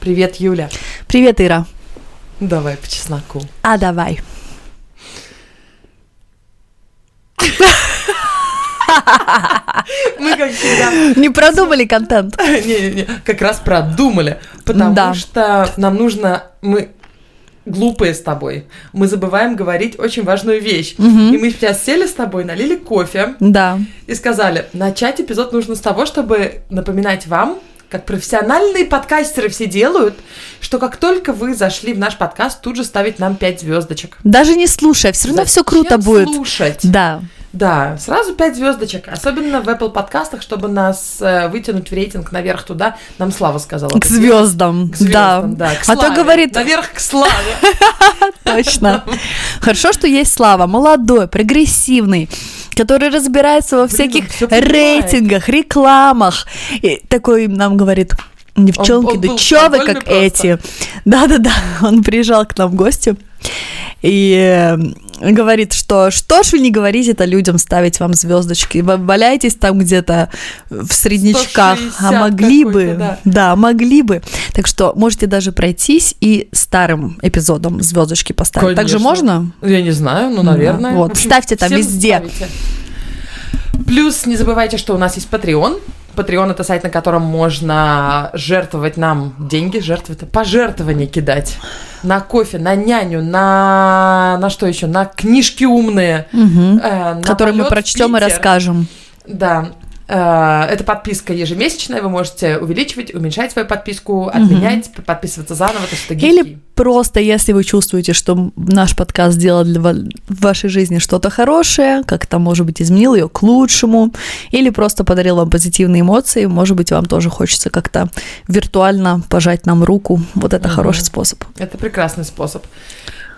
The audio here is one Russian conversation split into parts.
Привет, Юля. Привет, Ира. Давай по чесноку. А давай. Мы как всегда... Не продумали контент. Не-не-не, как раз продумали. Потому Да. что нам нужно... Мы глупые с тобой. Мы забываем говорить очень важную вещь. И мы сейчас сели с тобой, налили кофе Да. и сказали, начать эпизод нужно с того, чтобы напоминать вам, как профессиональные подкастеры все делают, что как только вы зашли в наш подкаст, тут же ставить нам 5 звездочек. Даже не слушай, все равно все круто будет. слушать? Да. Да, сразу 5 звездочек. Особенно в Apple подкастах, чтобы нас э, вытянуть в рейтинг наверх туда. Нам Слава сказала. К звездам. К звездам, да. к А то славе. говорит, Наверх к славе. точно. Хорошо, что есть Слава, молодой, прогрессивный, который разбирается во Блин, всяких он понимает. рейтингах, рекламах. И такой нам говорит, девчонки, он да был чё вы как просто. эти? Да-да-да, он приезжал к нам в гости и э, говорит, что что ж вы не говорите это людям ставить вам звездочки, вы валяетесь там где-то в среднячках, а 160 могли бы, да. да, могли бы. Так что можете даже пройтись и старым эпизодом звездочки поставить. Так же Конечно. можно? Я не знаю, ну, Да, наверное. вот, В общем, ставьте там везде. ставите. Плюс не забывайте, что у нас есть Patreon. Patreon это сайт, на котором можно жертвовать нам деньги, жертвовать, пожертвования кидать на кофе, на няню, на на что еще, на книжки умные, Мгм. э, на Который мы прочтем и расскажем. Да. Э, Это подписка ежемесячная, вы можете увеличивать, уменьшать свою подписку, отменять, подписываться заново, то есть это Или просто, если вы чувствуете, что наш подкаст сделал для в вашей жизни что-то хорошее, как-то, может быть, изменил ее к лучшему, или просто подарил вам позитивные эмоции, может быть, вам тоже хочется как-то виртуально пожать нам руку. Вот это Мгм. хороший способ. Это прекрасный способ.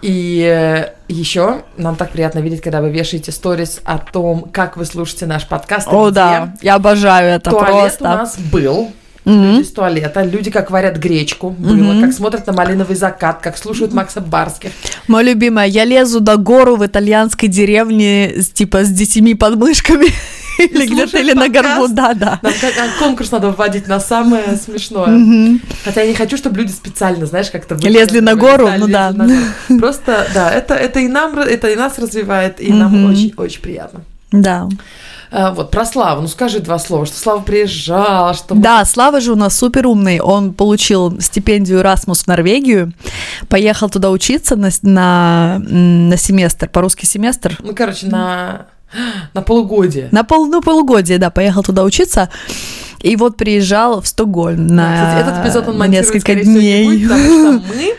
И еще нам так приятно видеть, когда вы вешаете сторис о том, как вы слушаете наш подкаст. О, да, я обожаю это Туалет просто. у нас был. Мгм. Люди из туалета, люди как варят гречку, было, Мгм. как смотрят на малиновый закат, как слушают Макса Барских. Моя любимая, я лезу до гору в итальянской деревне, с, типа, с детьми подмышками. Или где-то, или на горбу. Нам как- а, конкурс надо вводить на самое смешное. Хотя я не хочу, чтобы люди специально, знаешь, как-то... Лезли на гору, ну да. Просто, да, это, и нам, это и нас развивает, и нам очень-очень приятно. Да. А, вот, про Славу, ну скажи два слова, что Слава приезжала, что... Да, Слава же у нас супер умный. Он получил стипендию Erasmus в Норвегию, поехал туда учиться на, на, на семестр, по-русски семестр. Ну, короче, на, на полугодие. На пол, ну, полугодие, да, поехал туда учиться. И вот приезжал в Стокгольм на, Кстати, этот эпизод он на монтировать, несколько скорее всего, не дней. будет, потому что мы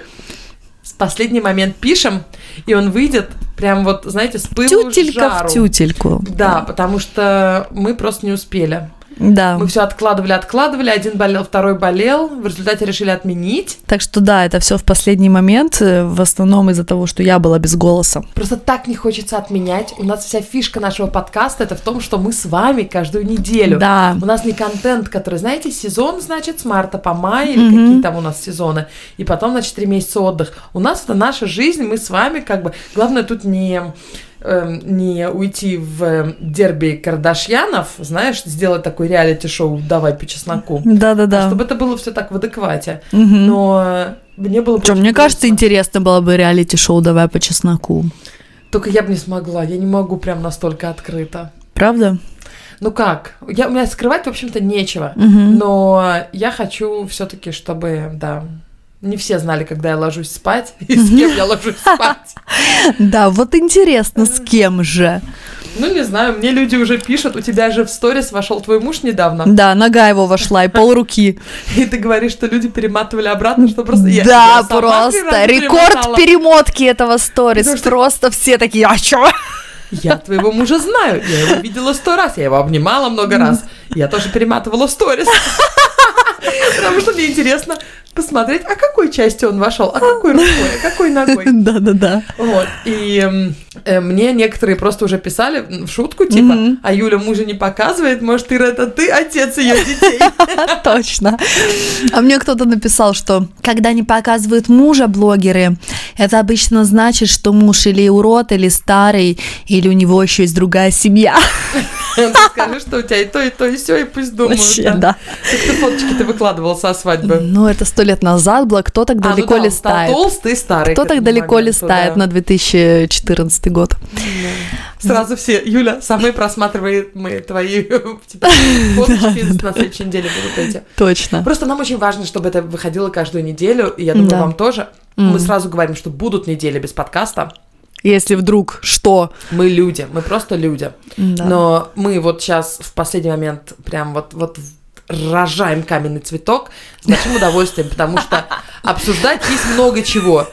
в последний момент пишем, и он выйдет прям вот, знаете, с пылу Тютелька жару. в тютельку. Да, потому что мы просто не успели. Да. Мы все откладывали, откладывали, один болел, второй болел, в результате решили отменить. Так что да, это все в последний момент, э, в основном из-за того, что я была без голоса. Просто так не хочется отменять. У нас вся фишка нашего подкаста это в том, что мы с вами каждую неделю. Да. У нас не контент, который, знаете, сезон, значит, с марта по май, или Мгм. какие там у нас сезоны, и потом, значит, три месяца отдых. У нас это наша жизнь, мы с вами как бы... Главное тут не эм, не уйти в дерби Кардашьянов, знаешь, сделать такой реалити-шоу «Давай по чесноку». Да-да-да. А чтобы это было все так в адеквате. Мгм. Но э, мне было... Очень мне кажется, интересно было бы реалити-шоу «Давай по чесноку». Только я бы не смогла, я не могу прям настолько открыто. Правда? Ну как? Я, у меня скрывать, в общем-то, нечего. Мгм. Но я хочу все-таки, чтобы, да, не все знали, когда я ложусь спать и с кем я ложусь спать. Да, вот интересно, с кем же? Ну, не знаю, мне люди уже пишут, у тебя же в сторис вошел твой муж недавно, Да, нога его вошла и полруки. и ты говоришь, что люди перематывали обратно, что просто я Да, просто рекорд перемотки этого сторис. Просто все такие, а чё? Я твоего мужа знаю, я его видела сто раз, я его обнимала много раз, я тоже перематывала сторис. Потому что мне интересно посмотреть, а какой частью он вошел, а какой рукой, а какой ногой. Да-да-да. Вот, и эм, э, мне некоторые просто уже писали в шутку, типа, Мгм. а Юля мужа не показывает, может, Ира, это ты отец ее детей. Точно. А мне кто-то написал, что когда не показывают мужа блогеры, это обычно значит, что муж или урод, или старый, или у него еще есть другая семья. Скажи, что у тебя и то, и то, и все, и пусть думают. Вообще, да. Как ты фоточки ты выкладывал со свадьбы. Ну, это сто лет назад было. Кто так А, ну далеко да, он стал листает? толстый старый. Кто так далеко моменту, листает да. на 2014 год? Сразу все, Юля, самые просматриваемые твои типа, фоточки на следующей неделе будут эти. Точно. Просто нам очень важно, чтобы это выходило каждую неделю, и я думаю, Да. вам тоже. Мы сразу говорим, что будут недели без подкаста. Если вдруг что. Мы люди, мы просто люди. Да. Но мы вот сейчас в последний момент прям вот, вот рожаем каменный цветок с большим удовольствием, потому что обсуждать есть много чего.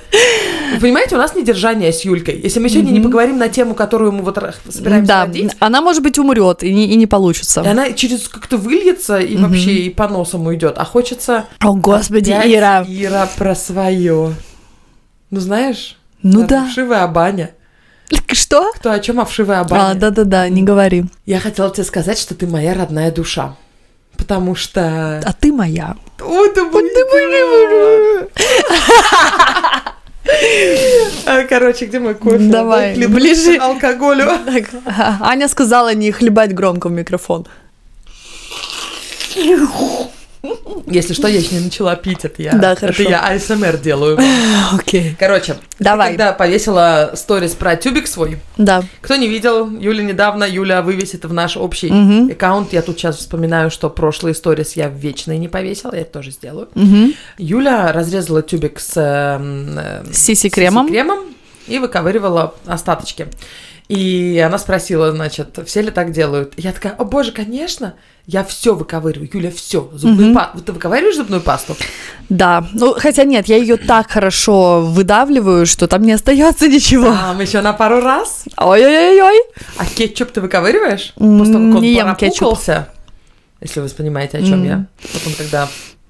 Вы понимаете, у нас недержание с Юлькой. Если мы сегодня не поговорим на тему, которую мы вот собираемся да, водить, она, может быть, умрет и не, и не получится. и она через как-то выльется и вообще и по носам уйдет. А хочется... О, господи, Ира. Ира про свое. Ну, знаешь? Ну да. Вшивая баня. Что? Кто о чем, а вшивая А, баня? да-да-да, не говори. Я хотела тебе сказать, что ты моя родная душа. Потому что... А ты моя. Ой, ты А, Короче, где мой кофе? Давай, Хлеб- ближе. к алкоголю. Аня сказала не хлебать громко в микрофон. Если что, я еще не начала пить, это я. Да, это хорошо. я АСМР делаю. Окей. Короче, Давай. когда повесила сторис про тюбик свой, Да. кто не видел, Юля недавно, Юля вывесит в наш общий Мгм. аккаунт. Я тут сейчас вспоминаю, что прошлые сторис я в вечные не повесила, я это тоже сделаю. Мгм. Юля разрезала тюбик с эм, э, Сиси-кремом. кремом и выковыривала остаточки. И она спросила, значит, все ли так делают? Я такая, о боже, конечно, я все выковыриваю. Юля, все. Зубную Мгм. пасту. Ты выковыриваешь зубную пасту? Да. Ну, хотя нет, я ее так хорошо выдавливаю, что там не остается ничего. Там еще на пару раз. Ой-ой-ой-ой. А кетчуп ты выковыриваешь? М, После того, как он не ем кетчуп. Если вы понимаете, о чем М. я. Вот он когда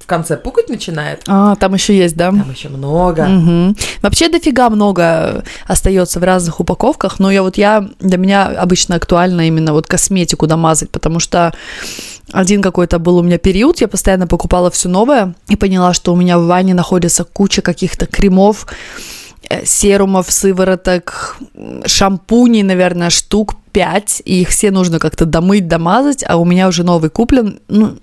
конце пукать начинает, А, там еще есть, да? там еще много. Мгм. Вообще дофига много остается в разных упаковках, но я вот я для меня обычно актуально именно вот косметику домазать, потому что один какой-то был у меня период, я постоянно покупала все новое и поняла, что у меня в ванне находится куча каких-то кремов, серумов, сывороток, шампуней, наверное, штук 5, и их все нужно как-то домыть, домазать, а у меня уже новый куплен. Ну,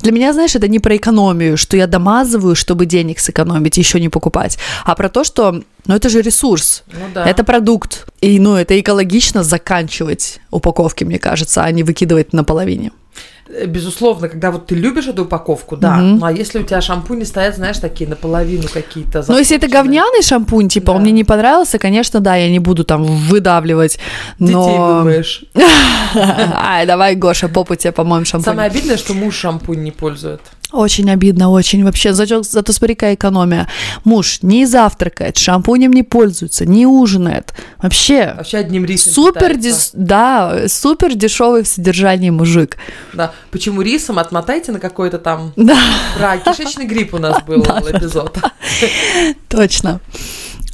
для меня, знаешь, это не про экономию, что я домазываю, чтобы денег сэкономить, еще не покупать, а про то, что, ну, это же ресурс, Ну да. это продукт, и, ну, это экологично заканчивать упаковки, мне кажется, а не выкидывать наполовине. Э, Безусловно, когда вот ты любишь эту упаковку, да. Мгм. Ну а если у тебя шампуни стоят, знаешь, такие наполовину какие-то. Но если это говняный шампунь, типа, он Да. мне не понравился, конечно, да, я не буду там выдавливать, Детей но... вымоешь. Ай, давай, Гоша, попу тебе помоем шампунь. Самое обидное, что муж шампунь не пользует. Очень обидно, очень. Вообще, зато, зато смотри, какая экономия. Муж не завтракает, шампунем не пользуется, не ужинает. Вообще, Вообще одним рисом супер, дес- да, супер дешевый в содержании мужик. Да. Почему рисом? Отмотайте на какой-то там... Да, Про кишечный грипп у нас был эпизод. точно.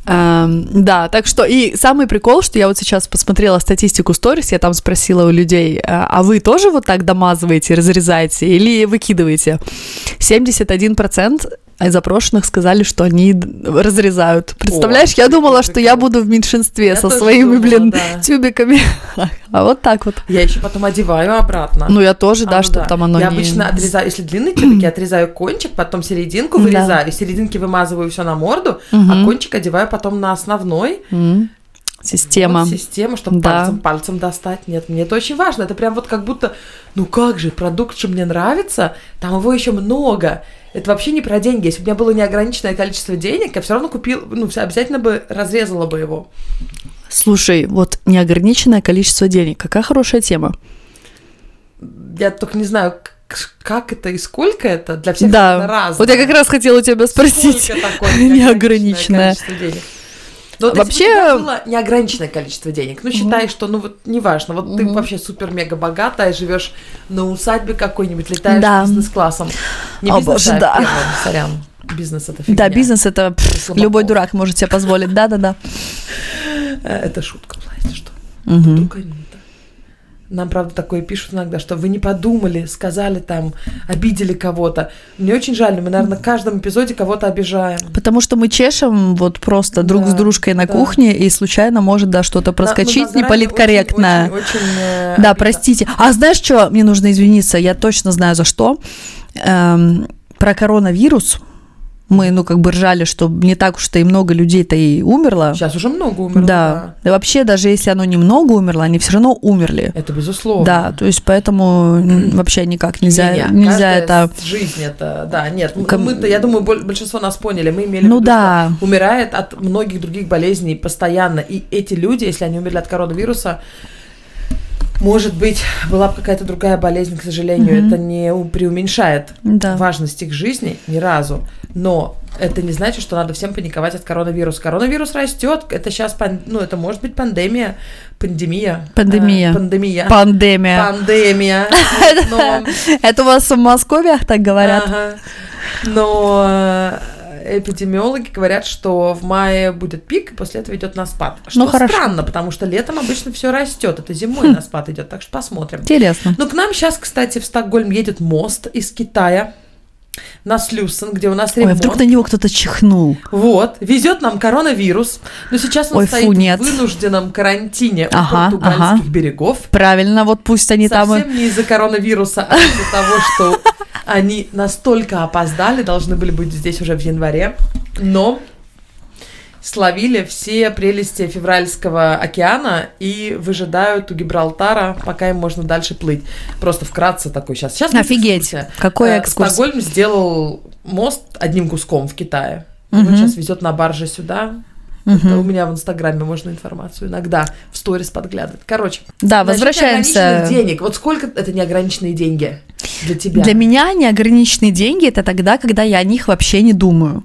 Эм, да, так что и самый прикол, что я вот сейчас посмотрела статистику сторис, я там спросила у людей, а а вы тоже вот так домазываете, разрезаете или выкидываете? 71% из опрошенных сказали, что они разрезают. Представляешь, я думала, что я буду в меньшинстве Я со своими, думала, блин, да. тюбиками. А вот так вот. Я еще потом одеваю обратно. Ну, я тоже, А, да, ну чтобы там оно Я не... обычно отрезаю, если длинные тюбики, отрезаю кончик, потом серединку Да. вырезаю, из серединки вымазываю все на морду, а Мгм. кончик одеваю потом на основной. М, Система. Вот система, чтобы Да. пальцем пальцем достать. Нет, мне это очень важно. Это прям вот как будто, ну как же, продукт, что мне нравится, там его еще много. Это вообще не про деньги. Если бы у меня было неограниченное количество денег, я все равно купил, ну, обязательно бы разрезала бы его. Слушай, вот неограниченное количество денег. Какая хорошая тема. Я только не знаю, как это и сколько это. Для всех да. разное. Вот я как раз хотела у тебя спросить. Сколько такое Неограниченное. количество денег? Ну, вот Вообще- если бы было неограниченное количество денег, ну, считай, что, ну, вот, неважно, вот ты Мгм. вообще супер-мега богатая, живешь на усадьбе какой-нибудь, летаешь Да. бизнес-классом. Не О, бизнес, боже, а да. первым, сорян. Бизнес это фигня. Да, бизнес это пф, Слабаков. любой дурак может себе позволить. Да-да-да. Э, Это шутка если что. Мгм. Вдруг они. Нам, правда, такое пишут иногда, что вы не подумали, сказали там, обидели кого-то. Мне очень жаль, мы, наверное, в каждом эпизоде кого-то обижаем. Потому что мы чешем вот просто друг Да, с дружкой на да. кухне, и случайно может, да, что-то проскочить Да, да, неполиткорректное. Очень, очень, очень, э, Да, обидно. простите. А знаешь что? Мне нужно извиниться, я точно знаю за что. Эм, про коронавирус. Мы, ну, как бы ржали, что не так уж-то и много людей-то и умерло. Сейчас уже много умерло. да. да. Вообще, даже если оно немного умерло, они все равно умерли. Это безусловно. Да, то есть поэтому м, вообще никак нельзя, Не-не, нельзя каждая это... жизнь это, да, нет. Ком- Мы-то, я думаю, боль- большинство нас поняли. Мы имели Ну в виду, да. что умирает от многих других болезней постоянно. И эти люди, если они умерли от коронавируса, может быть, была бы какая-то другая болезнь, к сожалению. Мгм. Это не преуменьшает Да. важность их жизни ни разу. Но это не значит, что надо всем паниковать от коронавируса. Коронавирус растет. Это сейчас, ну, это может быть пандемия, пандемия. Пандемия. э, пандемия. Пандемия. Пандемия. Но Это у вас в Москве так говорят? Ага. Но э, эпидемиологи говорят, что в мае будет пик, и после этого идет на спад. Что Ну, хорошо. странно, потому что летом обычно все растет, это зимой на спад идет, так что посмотрим. Интересно. Ну, к нам сейчас, кстати, в Стокгольм едет мост из Китая на Слюсен, где у нас Ой, ремонт. вдруг на него кто-то чихнул. Вот, везет нам коронавирус, но сейчас он Ой, фу, стоит нет. в вынужденном карантине у Ага, португальских ага. берегов. Правильно, вот пусть они там... и- Совсем не из-за коронавируса, а из-за того, что они настолько опоздали, должны были быть здесь уже в январе, но словили все прелести февральского океана и выжидают у Гибралтара, пока им можно дальше плыть. Просто вкратце такой сейчас. сейчас Офигеть, какой Э, экскурс. Стокгольм сделал мост одним куском в Китае. Вот Мгм. сейчас везет на барже сюда. Мгм. Это у меня в Инстаграме можно информацию иногда в сторис подглядывать. Короче, Да, возвращаемся. денег. Вот сколько это неограниченные деньги для тебя? Для меня неограниченные деньги это тогда, когда я о них вообще не думаю.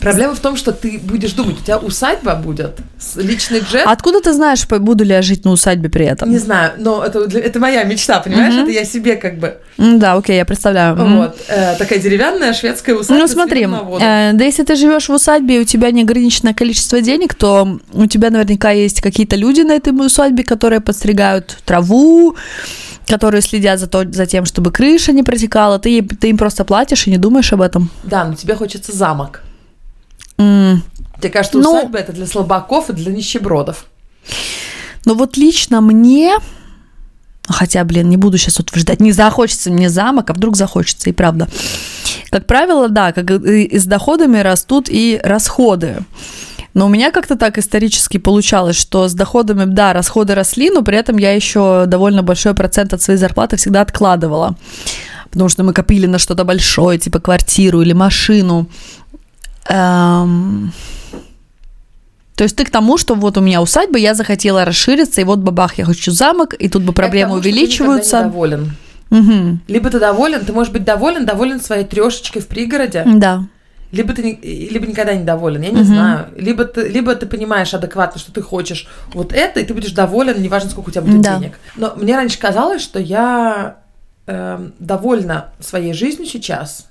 Проблема в том, что ты будешь думать, у тебя усадьба будет, личный джет. А Откуда ты знаешь, буду ли я жить на усадьбе при этом? Не знаю, но это, это моя мечта, понимаешь? Мгм. Это я себе как бы... Да, окей, я представляю. Вот. э, такая деревянная шведская усадьба Ну смотри, э, да если ты живешь в усадьбе и у тебя неограниченное количество денег, то у тебя наверняка есть какие-то люди на этой усадьбе, которые подстригают траву, которые следят за, то, за тем, чтобы крыша не протекала. Ты, ты им просто платишь и не думаешь об этом. Да, но тебе хочется замок. М. Тебе кажется, Ну- усадьба это для слабаков и для нищебродов. Но вот лично мне, хотя, блин, не буду сейчас утверждать, не захочется мне замок, а вдруг захочется, и правда. Как правило, да, как и и с доходами растут и расходы. Но у меня как-то так исторически получалось, что с доходами, да, расходы росли, но при этом я еще довольно большой процент от своей зарплаты всегда откладывала. Потому что мы копили на что-то большое, типа квартиру или машину. Эм, То есть ты к тому, что вот у меня усадьба, я захотела расшириться, и вот бабах, я хочу замок, и тут бы проблемы тому, ты увеличиваются. не доволен. Мгм. Либо ты доволен, ты можешь быть доволен, доволен своей трешечкой в пригороде, Да. либо ты не- либо никогда не доволен, я не Мгм. знаю. Либо ты, либо ты понимаешь адекватно, что ты хочешь вот это, и ты будешь доволен, неважно, сколько у тебя будет Да. денег. Но мне раньше казалось, что я эм, довольна своей жизнью сейчас,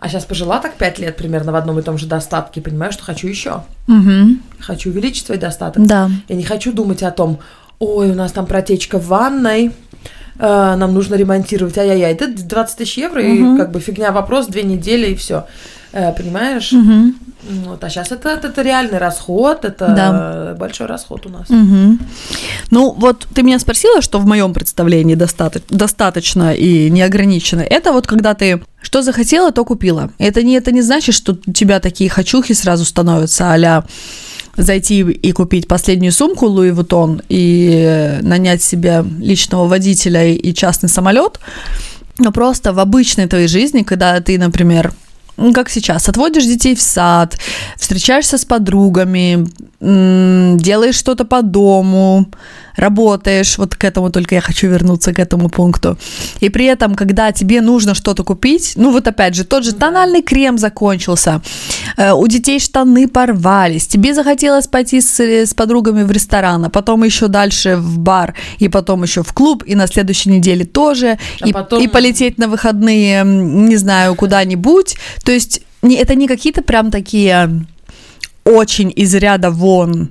а сейчас пожила так пять лет примерно в одном и том же достатке, понимаю, что хочу еще. Мгм. Хочу увеличить свой достаток. Да. Я не хочу думать о том, ой, у нас там протечка в ванной, э, нам нужно ремонтировать, ай-яй-яй, это 20 тысяч евро, Мгм. и как бы фигня вопрос, две недели, и все. Понимаешь? Мгм. Вот, а сейчас это, это, это реальный расход, это Да. большой расход у нас. Мгм. Ну, вот ты меня спросила, что в моем представлении достаточно, достаточно и неограниченно. Это вот когда ты что захотела, то купила. Это не, это не значит, что у тебя такие хочухи сразу становятся а зайти и купить последнюю сумку Луи Вуттон и нанять себе личного водителя и частный самолет. Но просто в обычной твоей жизни, когда ты, например, как сейчас, отводишь детей в сад, встречаешься с подругами, делаешь что-то по дому, работаешь, вот к этому только я хочу вернуться, к этому пункту. И при этом, когда тебе нужно что-то купить, ну вот опять же, тот же тональный крем закончился, э, у детей штаны порвались, тебе захотелось пойти с, с подругами в ресторан, а потом еще дальше в бар, и потом еще в клуб, и на следующей неделе тоже, А и, потом- и полететь на выходные, не знаю, куда-нибудь. То есть не, это не какие-то прям такие очень из ряда вон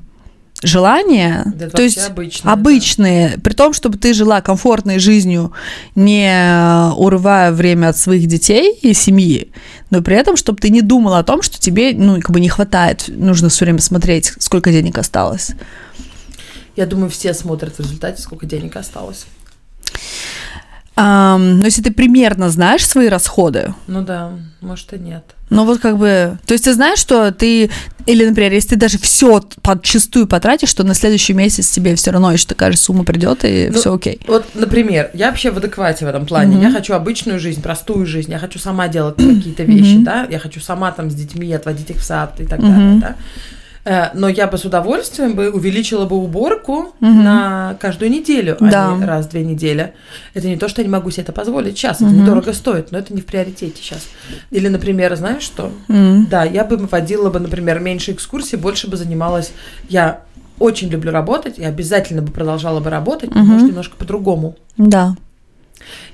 желания, Да то есть вообще обычные, да. обычные, при том, чтобы ты жила комфортной жизнью, не урывая время от своих детей и семьи, но при этом, чтобы ты не думала о том, что тебе, ну, как бы не хватает, нужно все время смотреть, сколько денег осталось. Я думаю, все смотрят в результате, сколько денег осталось. Ам, но если ты примерно знаешь свои расходы, Ну да, может и нет. ну вот как бы, то есть ты знаешь, что ты, или, например, если ты даже все подчистую потратишь, что на следующий месяц тебе все равно еще такая же сумма придет, и Ну, все окей. Вот, например, я вообще в адеквате в этом плане. Мгм. Я хочу обычную жизнь, простую жизнь. Я хочу сама делать какие-то вещи, Мгм. да. Я хочу сама там с детьми отводить их в сад и так Мгм. далее, да. Э, Но я бы с удовольствием бы увеличила бы уборку Мгм. на каждую неделю, Да. а не раз в две недели. Это не то, что я не могу себе это позволить сейчас. Это Мгм. недорого стоит, но это не в приоритете сейчас. Или, например, знаешь что? М. Да, я бы водила бы, например, меньше экскурсий, больше бы занималась. Я очень люблю работать, и обязательно бы продолжала бы работать, Мгм. может, немножко по-другому. Да.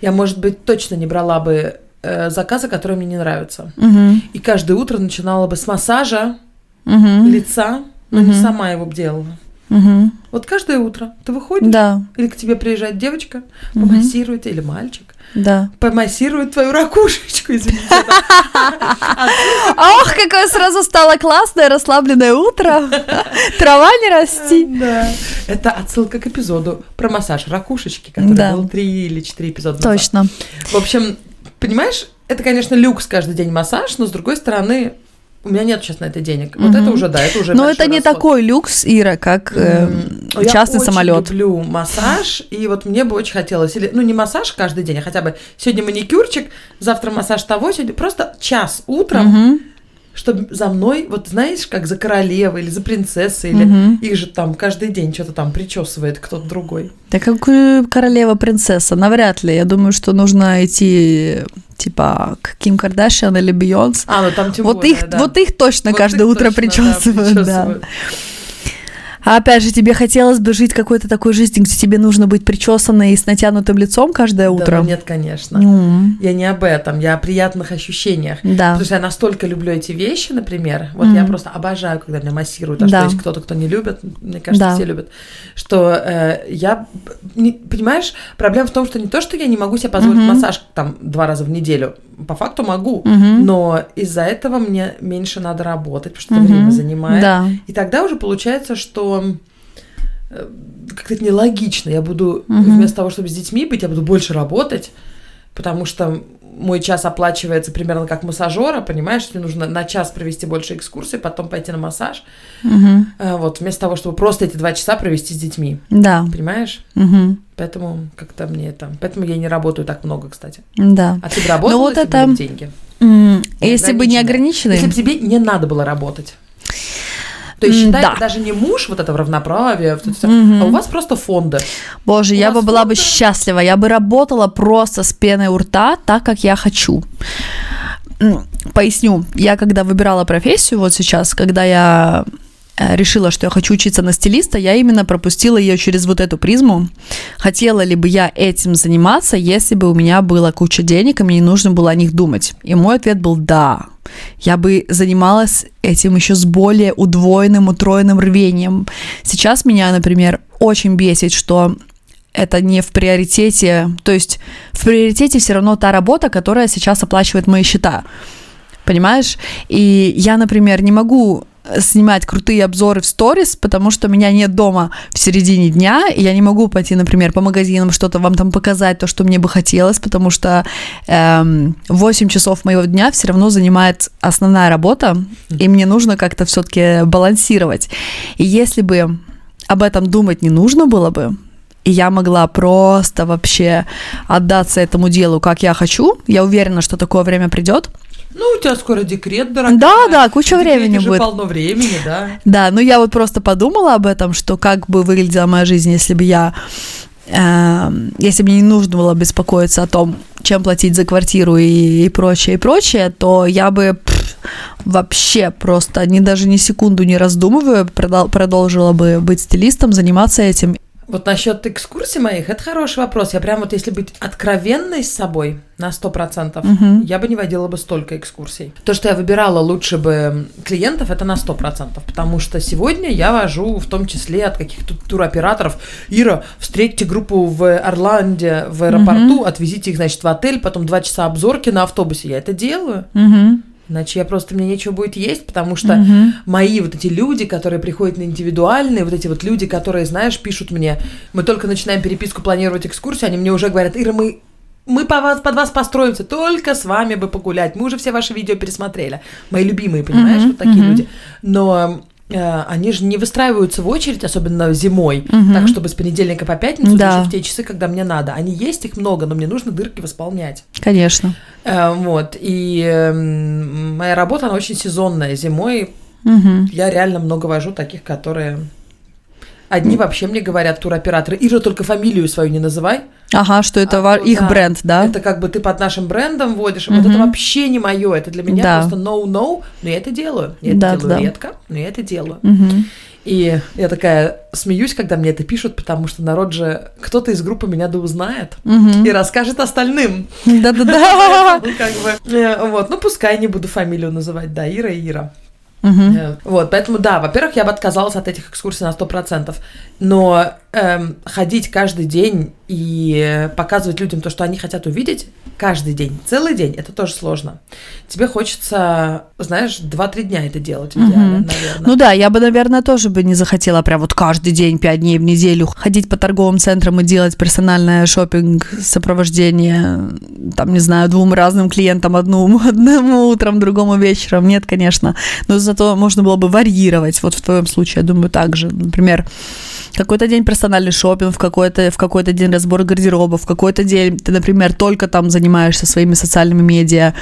Я, может быть, точно не брала бы э, заказы, которые мне не нравятся. Мгм. И каждое утро начинала бы с массажа Мгм. лица, но не Мгм. сама его б делала. Мгм. Вот каждое утро ты выходишь, Да, или к тебе приезжает девочка, помассирует, или мальчик, да. помассирует твою ракушечку, извините. Ох, какое сразу стало классное, расслабленное утро. Трава не расти. Да. Это отсылка к эпизоду про массаж ракушечки, который Да. был три или четыре эпизода назад. Точно. В общем, понимаешь, это, конечно, люкс каждый день массаж, но с другой стороны, у меня нет сейчас на это денег. Вот это уже, да, это уже Но это не расход. такой люкс, Ира, как э, М, я частный очень самолет. люблю массаж, и вот мне бы очень хотелось, или, ну, не массаж каждый день, а хотя бы сегодня маникюрчик, завтра массаж того, сегодня просто час утром, Мгм. Чтобы за мной, вот знаешь, как за королевой или за принцессой, или Мгм. их же там каждый день что-то там причесывает кто-то другой. Да как э, королева-принцесса, навряд ли. Я думаю, что нужно идти типа к Ким Кардашьян или Бейонс. А, ну там тем Вот более, их, да. вот их точно Вот каждое их утро точно, да, причесывают, да. А опять же, тебе хотелось бы жить какой-то такой жизнью, где тебе нужно быть причесанной и с натянутым лицом каждое Да, утро? ну нет, конечно. М, Я не об этом, я о приятных ощущениях. Да. Потому что я настолько люблю эти вещи, например. Вот Мгм. я просто обожаю, когда меня массируют. А Да. что есть кто-то, кто не любит, мне кажется, Да. все любят. Что э, я... не- понимаешь, проблема в том, что не то, что я не могу себе позволить Мгм. массаж там два раза в неделю. По факту могу. Мгм. Но из-за этого мне меньше надо работать, потому что Мгм. время занимает. Да. И тогда уже получается, что э, как-то это нелогично. Я буду Мгм. вместо того, чтобы с детьми быть, я буду больше работать, потому что мой час оплачивается примерно как массажера, понимаешь, мне нужно на час провести больше экскурсий, потом пойти на массаж. Э, вот, вместо того, чтобы просто эти два часа провести с детьми, Да. понимаешь? Мгм. Поэтому как-то мне это... Поэтому я не работаю так много, кстати. Да. А ты бы работала, Ну вот если это- деньги? Если бы не ограничены, Если бы тебе не надо было работать. То есть считай, да. это даже не муж, вот это в равноправие, вот это всё, Мгм. а у вас просто фонды. Боже, У я бы была бы счастлива, я бы работала просто с пеной у рта, так как я хочу. Поясню, я когда выбирала профессию вот сейчас, когда я решила, что я хочу учиться на стилиста, я именно пропустила ее через вот эту призму. Хотела ли бы я этим заниматься, если бы у меня была куча денег, и мне не нужно было о них думать? И мой ответ был да. Я бы занималась этим еще с более удвоенным, утроенным рвением. Сейчас меня, например, очень бесит, что это не в приоритете, то есть в приоритете все равно та работа, которая сейчас оплачивает мои счета. Понимаешь? И я, например, не могу снимать крутые обзоры в сторис, потому что меня нет дома в середине дня, и я не могу пойти, например, по магазинам что-то вам там показать, то, что мне бы хотелось, потому что эм, 8 часов моего дня все равно занимает основная работа, и мне нужно как-то все-таки балансировать. И если бы об этом думать не нужно было бы, и я могла просто вообще отдаться этому делу, как я хочу, я уверена, что такое время придет, Ну, у тебя скоро декрет, дорогая. да, да, куча времени же будет. полно времени, да. Да, ну я вот просто подумала об этом, что как бы выглядела моя жизнь, если бы я, эм, если бы мне не нужно было беспокоиться о том, чем платить за квартиру и, и прочее, и прочее, то я бы пф, вообще просто ни даже ни секунду не раздумывая продол- продолжила бы быть стилистом, заниматься этим. Вот насчет экскурсий моих, это хороший вопрос. Я прям вот, если быть откровенной с собой на 100%, Мгм. я бы не водила бы столько экскурсий. То, что я выбирала лучше бы клиентов, это на 100%. Потому что сегодня я вожу в том числе от каких-то туроператоров. Ира, встретьте группу в Орланде в аэропорту, отвезите их, значит, в отель, потом два часа обзорки на автобусе. Я это делаю. Мгм. Иначе я просто, мне нечего будет есть, потому что Мгм. мои вот эти люди, которые приходят на индивидуальные, вот эти вот люди, которые, знаешь, пишут мне, мы только начинаем переписку, планировать экскурсию, они мне уже говорят, Ира, мы мы по вас, под вас построимся, только с вами бы погулять. Мы уже все ваши видео пересмотрели. Мои любимые, понимаешь, Мгм, вот такие мгм. люди. Но они же не выстраиваются в очередь, особенно зимой, Мгм. так, чтобы с понедельника по пятницу, Да. даже в те часы, когда мне надо. Они есть, их много, но мне нужно дырки восполнять. Конечно. Э, вот, и эм, моя работа, она очень сезонная. Зимой Мгм. я реально много вожу таких, которые... Одни вообще мне говорят, туроператоры, Ира, только фамилию свою не называй. Ага, что это А, их да. бренд, да? Это как бы ты под нашим брендом водишь. Вот Мгм. это вообще не мое. Это для меня Да. просто no-no. Но я это делаю. Я Да, это делаю да. редко, но я это делаю. Мгм. И я такая смеюсь, когда мне это пишут, потому что народ же... Кто-то из группы меня да узнает Мгм. и расскажет остальным. Да-да-да. Э, вот, ну, пускай не буду фамилию называть, да, Ира и Ира. Э, Вот, поэтому, да, во-первых, я бы отказалась от этих экскурсий на 100%, но эм, ходить каждый день и показывать людям то, что они хотят увидеть, каждый день, целый день, это тоже сложно. Тебе хочется, знаешь, 2-3 дня это делать в идеале, Мгм. наверное. Ну да, я бы, наверное, тоже бы не захотела прям вот каждый день, пять дней в неделю ходить по торговым центрам и делать персональное шопинг сопровождение, там, не знаю, двум разным клиентам, одному, одному утром, другому вечером. Нет, конечно. Но зато можно было бы варьировать. Вот в твоем случае, я думаю, так же. Например, какой-то день персональный шопинг, в какой-то, в какой-то день разбор гардероба, в какой-то день ты, например, только там занимаешься своими социальными медиа.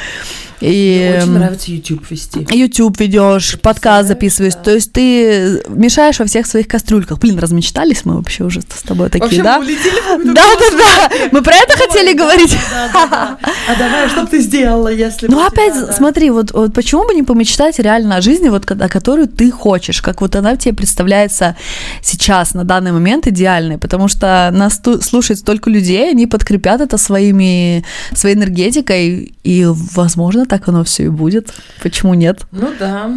И... Мне очень эм, нравится YouTube вести. YouTube ведешь, подкаст записываешь. да. То есть ты мешаешь во всех своих кастрюльках. Блин, размечтались мы вообще уже с тобой такие, Вообще, да? мы улетели Да, да, да. Мы про это хотели да, говорить. да, да, да. А давай, что бы ты сделала, если Ну опять, тебя, да. смотри, вот, вот почему бы не помечтать реально о жизни, вот, о которой ты хочешь, как вот она тебе представляется сейчас, на данный момент идеальной, потому что нас слушает столько людей, они подкрепят это своими, своей энергетикой, и, возможно, так оно все и будет. Почему нет? Ну да.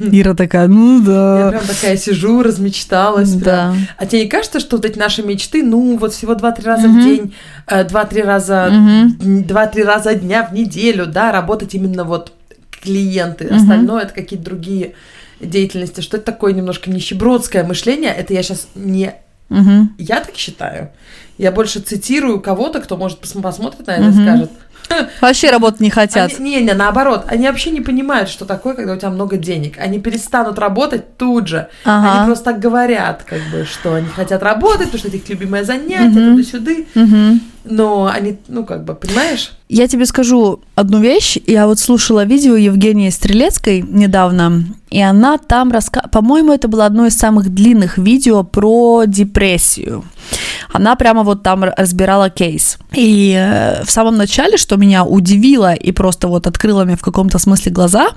Ира такая, ну Я да. прям такая сижу, размечталась. прям. Да. А тебе не кажется, что вот эти наши мечты, ну, вот всего 2-3 раза Мгм. в день, э, 2-3 раза, Мгм. м, 2-3 раза дня в неделю, да, работать именно вот клиенты, Мгм. остальное это какие-то другие деятельности, что это такое немножко нищебродское мышление, это я сейчас не, Мгм. я так считаю, я больше цитирую кого-то, кто может пос- посмотрит на это и Мгм. скажет, Вообще работать не хотят. Они- не, не, наоборот, они вообще не понимают, что такое, когда у тебя много денег. Они перестанут работать тут же. Ага. Они просто так говорят, как бы, что они хотят работать, потому что это их любимое занятие, Мгм. туда-сюды. Мгм. Но они, ну, как бы, понимаешь? Я тебе скажу одну вещь. Я вот слушала видео Евгении Стрелецкой недавно, и она там рассказывала, по-моему, это было одно из самых длинных видео про депрессию. Она прямо вот там разбирала кейс. И э, в самом начале, что меня удивило и просто вот открыло мне в каком-то смысле глаза,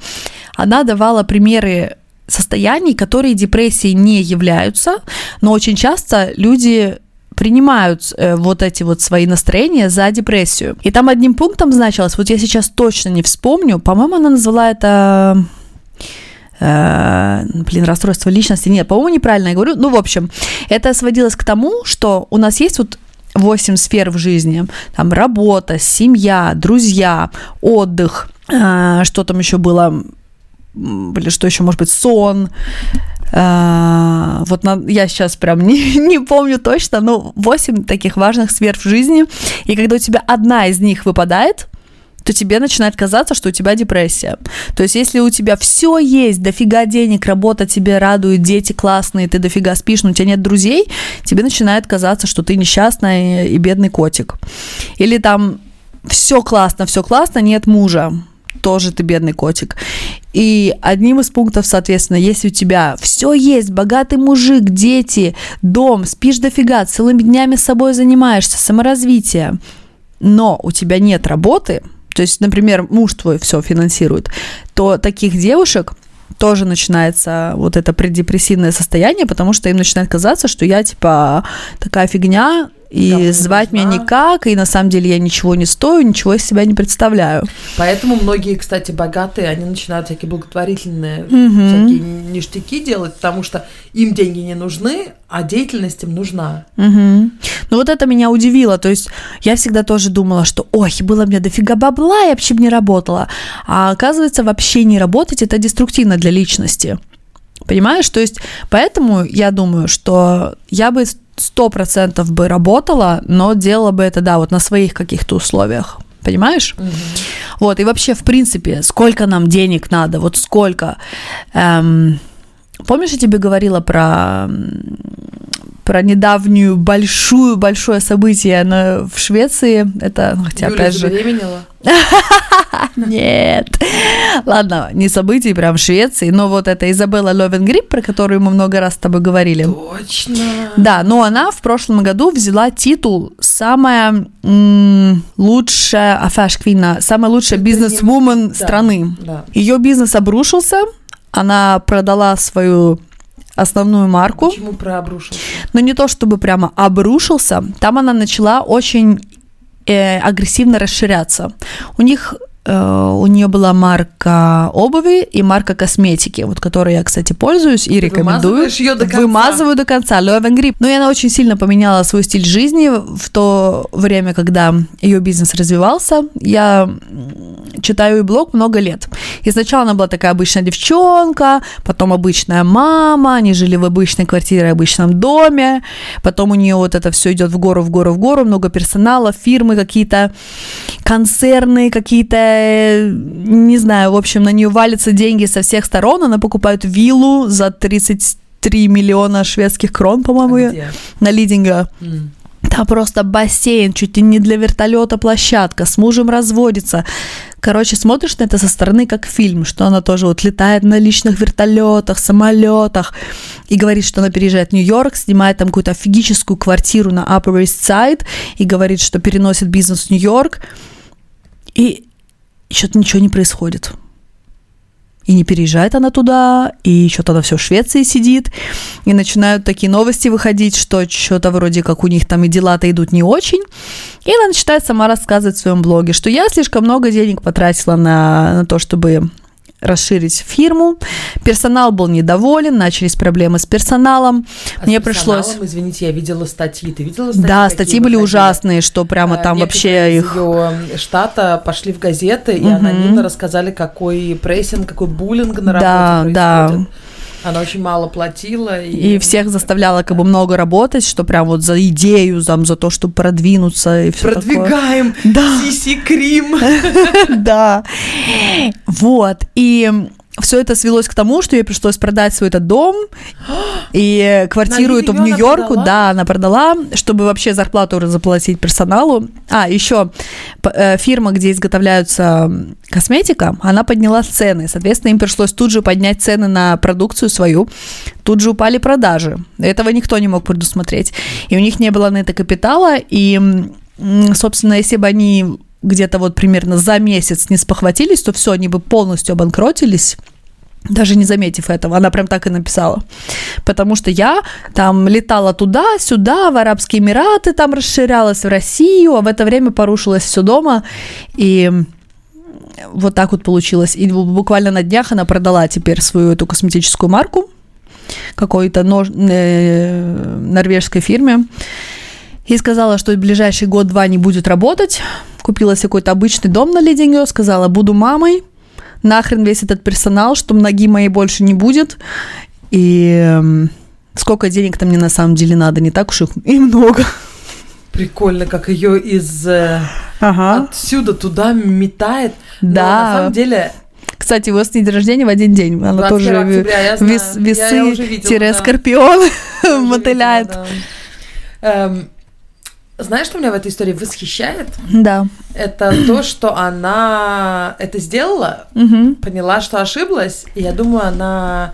она давала примеры состояний, которые депрессией не являются, но очень часто люди принимают э, вот эти вот свои настроения за депрессию. И там одним пунктом значилось, вот я сейчас точно не вспомню, по-моему, она назвала это э, блин, расстройство личности. Нет, по-моему, неправильно я говорю. Ну, в общем, это сводилось к тому, что у нас есть вот восемь сфер в жизни. Там работа, семья, друзья, отдых, э, что там еще было, блин, что еще может быть, сон. Э, вот на- я сейчас прям не, не помню точно, но 8 таких важных сфер в жизни. И когда у тебя одна из них выпадает, то тебе начинает казаться, что у тебя депрессия. То есть, если у тебя все есть, дофига денег, работа тебе радует, дети классные, ты дофига спишь, но у тебя нет друзей, тебе начинает казаться, что ты несчастный и бедный котик. Или там все классно, все классно, нет мужа, тоже ты бедный котик. И одним из пунктов, соответственно, если у тебя все есть, богатый мужик, дети, дом, спишь дофига, целыми днями с собой занимаешься, саморазвитие, но у тебя нет работы, то есть, например, муж твой все финансирует, то таких девушек тоже начинается вот это преддепрессивное состояние, потому что им начинает казаться, что я типа такая фигня, и Никому не звать меня никак, и на самом деле я ничего не стою, ничего из себя не представляю. Поэтому многие, кстати, богатые, они начинают всякие благотворительные Мгм. всякие ништяки делать, потому что им деньги не нужны, а деятельность им нужна. Мгм. Ну вот это меня удивило, то есть я всегда тоже думала, что ой, было мне дофига бабла, я вообще бы не работала. А оказывается, вообще не работать это деструктивно для личности. Понимаешь? То есть поэтому я думаю, что я бы сто процентов бы работала, но делала бы это, да, вот на своих каких-то условиях. Понимаешь? Вот, и вообще, в принципе, сколько нам денег надо, вот сколько. Эм, помнишь, я тебе говорила про, про недавнюю большую, большое событие на, в Швеции? Это, ну, хотя, Юля опять же, нет. Ладно, не событие прям в Швеции, но вот это Изабелла Левенгрип, про которую мы много раз с тобой говорили. Точно. Да, но она в прошлом году взяла титул самая м, лучшая афашквина, самая лучшая бизнес-вумен страны. Да. Ее бизнес обрушился, она продала свою основную марку, Почему прообрушился? но не то чтобы прямо обрушился, там она начала очень э, агрессивно расширяться. У них у нее была марка обуви и марка косметики, вот которой я, кстати, пользуюсь и рекомендую. её до конца. Вымазываю до конца. Löwen Grip. Ну и она очень сильно поменяла свой стиль жизни в то время, когда ее бизнес развивался. Я читаю ее блог много лет. И сначала она была такая обычная девчонка, потом обычная мама, они жили в обычной квартире, обычном доме, потом у нее вот это все идет в гору, в гору, в гору, много персонала, фирмы какие-то, концерны какие-то, не знаю, в общем, на нее валятся деньги со всех сторон, она покупает виллу за 33 миллиона шведских крон, по-моему, А на лидинга. М. Там просто бассейн, чуть ли не для вертолета площадка, с мужем разводится. Короче, смотришь на это со стороны как фильм, что она тоже вот летает на личных вертолетах, самолетах и говорит, что она переезжает в Нью-Йорк, снимает там какую-то офигическую квартиру на Upper East Side и говорит, что переносит бизнес в Нью-Йорк. И что-то ничего не происходит. И не переезжает она туда, и еще тогда все в Швеции сидит, и начинают такие новости выходить, что что-то вроде как у них там и дела-то идут не очень. И она начинает сама рассказывать в своем блоге, что я слишком много денег потратила на, на то, чтобы расширить фирму. Персонал был недоволен, начались проблемы с персоналом. А с Мне пришлось... персоналом, Извините, я видела статьи. Ты видела статьи? Да, статьи были ужасные, что прямо А, там вообще их... штата пошли в газеты и Мгм. анонимно рассказали, какой прессинг, какой буллинг на Да, работе да. происходит. Она очень мало платила. И, И всех заставляла как бы много работать, что прям вот за идею, там, за то, чтобы продвинуться и все такое. Продвигаем Да. Сиси Крим. Да. Вот. И все это свелось к тому, что ей пришлось продать свой этот дом и квартиру эту в Нью-Йорку, да, она продала, чтобы вообще зарплату заплатить персоналу. А, еще фирма, где изготовляются косметика, она подняла цены. Соответственно, им пришлось тут же поднять цены на продукцию свою. Тут же упали продажи. Этого никто не мог предусмотреть. И у них не было на это капитала. И, собственно, если бы они где-то вот примерно за месяц не спохватились, то все, они бы полностью обанкротились даже не заметив этого, она прям так и написала. Потому что я там летала туда-сюда, в Арабские Эмираты, там расширялась в Россию, а в это время порушилось все дома, и вот так вот получилось. И буквально на днях она продала теперь свою эту косметическую марку какой-то нож- э, норвежской фирме. И сказала, что в ближайший год-два не будет работать. Купила себе какой-то обычный дом на Лединге, сказала, буду мамой, нахрен весь этот персонал, что ноги моей больше не будет. И эм, сколько денег-то мне на самом деле надо, не так уж их и много. Прикольно, как ее из э, Ага. отсюда туда метает. Но Да. на самом деле Кстати, у вас день рождения в один день. Она 21 тоже октября, вес- Я- я уже видела, весы да. мотыляет. видела, да. Эм, Знаешь, что меня в этой истории восхищает? Да. Это то, что она это сделала, Мгм. поняла, что ошиблась, и я думаю, она,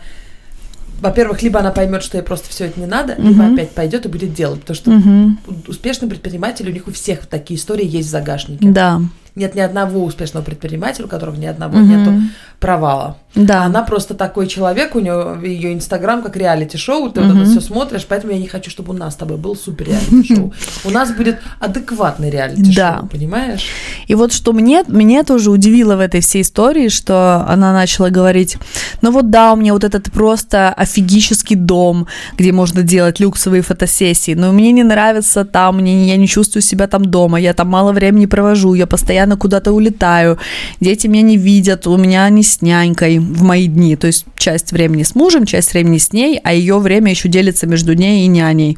во-первых, либо она поймет, что ей просто все это не надо, либо Мгм. опять пойдет и будет делать, потому что Мгм. у- успешный предприниматель, у них у всех такие истории есть в загашнике. Да. Нет ни одного успешного предпринимателя, у которого ни одного Мгм. нету провала. Да. Она просто такой человек, у нее ее инстаграм как реалити-шоу, ты Мгм. вот это все смотришь, поэтому я не хочу, чтобы у нас с тобой был супер реалити-шоу. У нас будет адекватный реалити-шоу, Да. понимаешь? И вот что мне, меня тоже удивило в этой всей истории, что она начала говорить, ну вот да, у меня вот этот просто офигический дом, где можно делать люксовые фотосессии, но мне не нравится там, мне, я не чувствую себя там дома, я там мало времени провожу, я постоянно куда-то улетаю, дети меня не видят, у меня они с нянькой в мои дни, то есть часть времени с мужем, часть времени с ней, а ее время еще делится между ней и няней.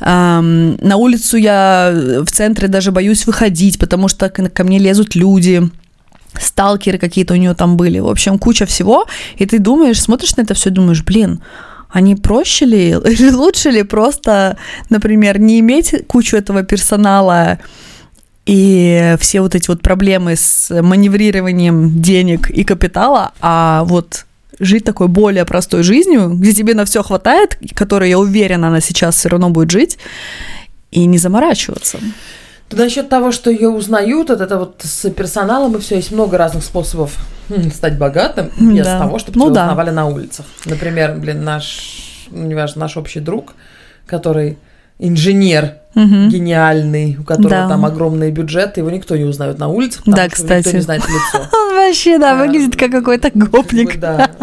Ам, на улицу я в центре даже боюсь выходить, потому что ко мне лезут люди, сталкеры какие-то у нее там были. В общем, куча всего. И ты думаешь, смотришь на это все, думаешь, блин, не проще ли, или лучше ли просто, например, не иметь кучу этого персонала и все вот эти вот проблемы с маневрированием денег и капитала, а вот жить такой более простой жизнью, где тебе на все хватает, которой, я уверена, она сейчас все равно будет жить, и не заморачиваться. Насчет того, что ее узнают, вот это вот с персоналом и все, есть много разных способов стать богатым без Да. того, чтобы Ну тебя да. узнавали на улицах. Например, блин, наш, неважно, наш общий друг, который инженер Мгм. гениальный, у которого Да. там огромные бюджеты, его никто не узнает на улицах, потому Да, что никто кстати. не знает лицо. Он вообще, да, выглядит как какой-то гопник. Да.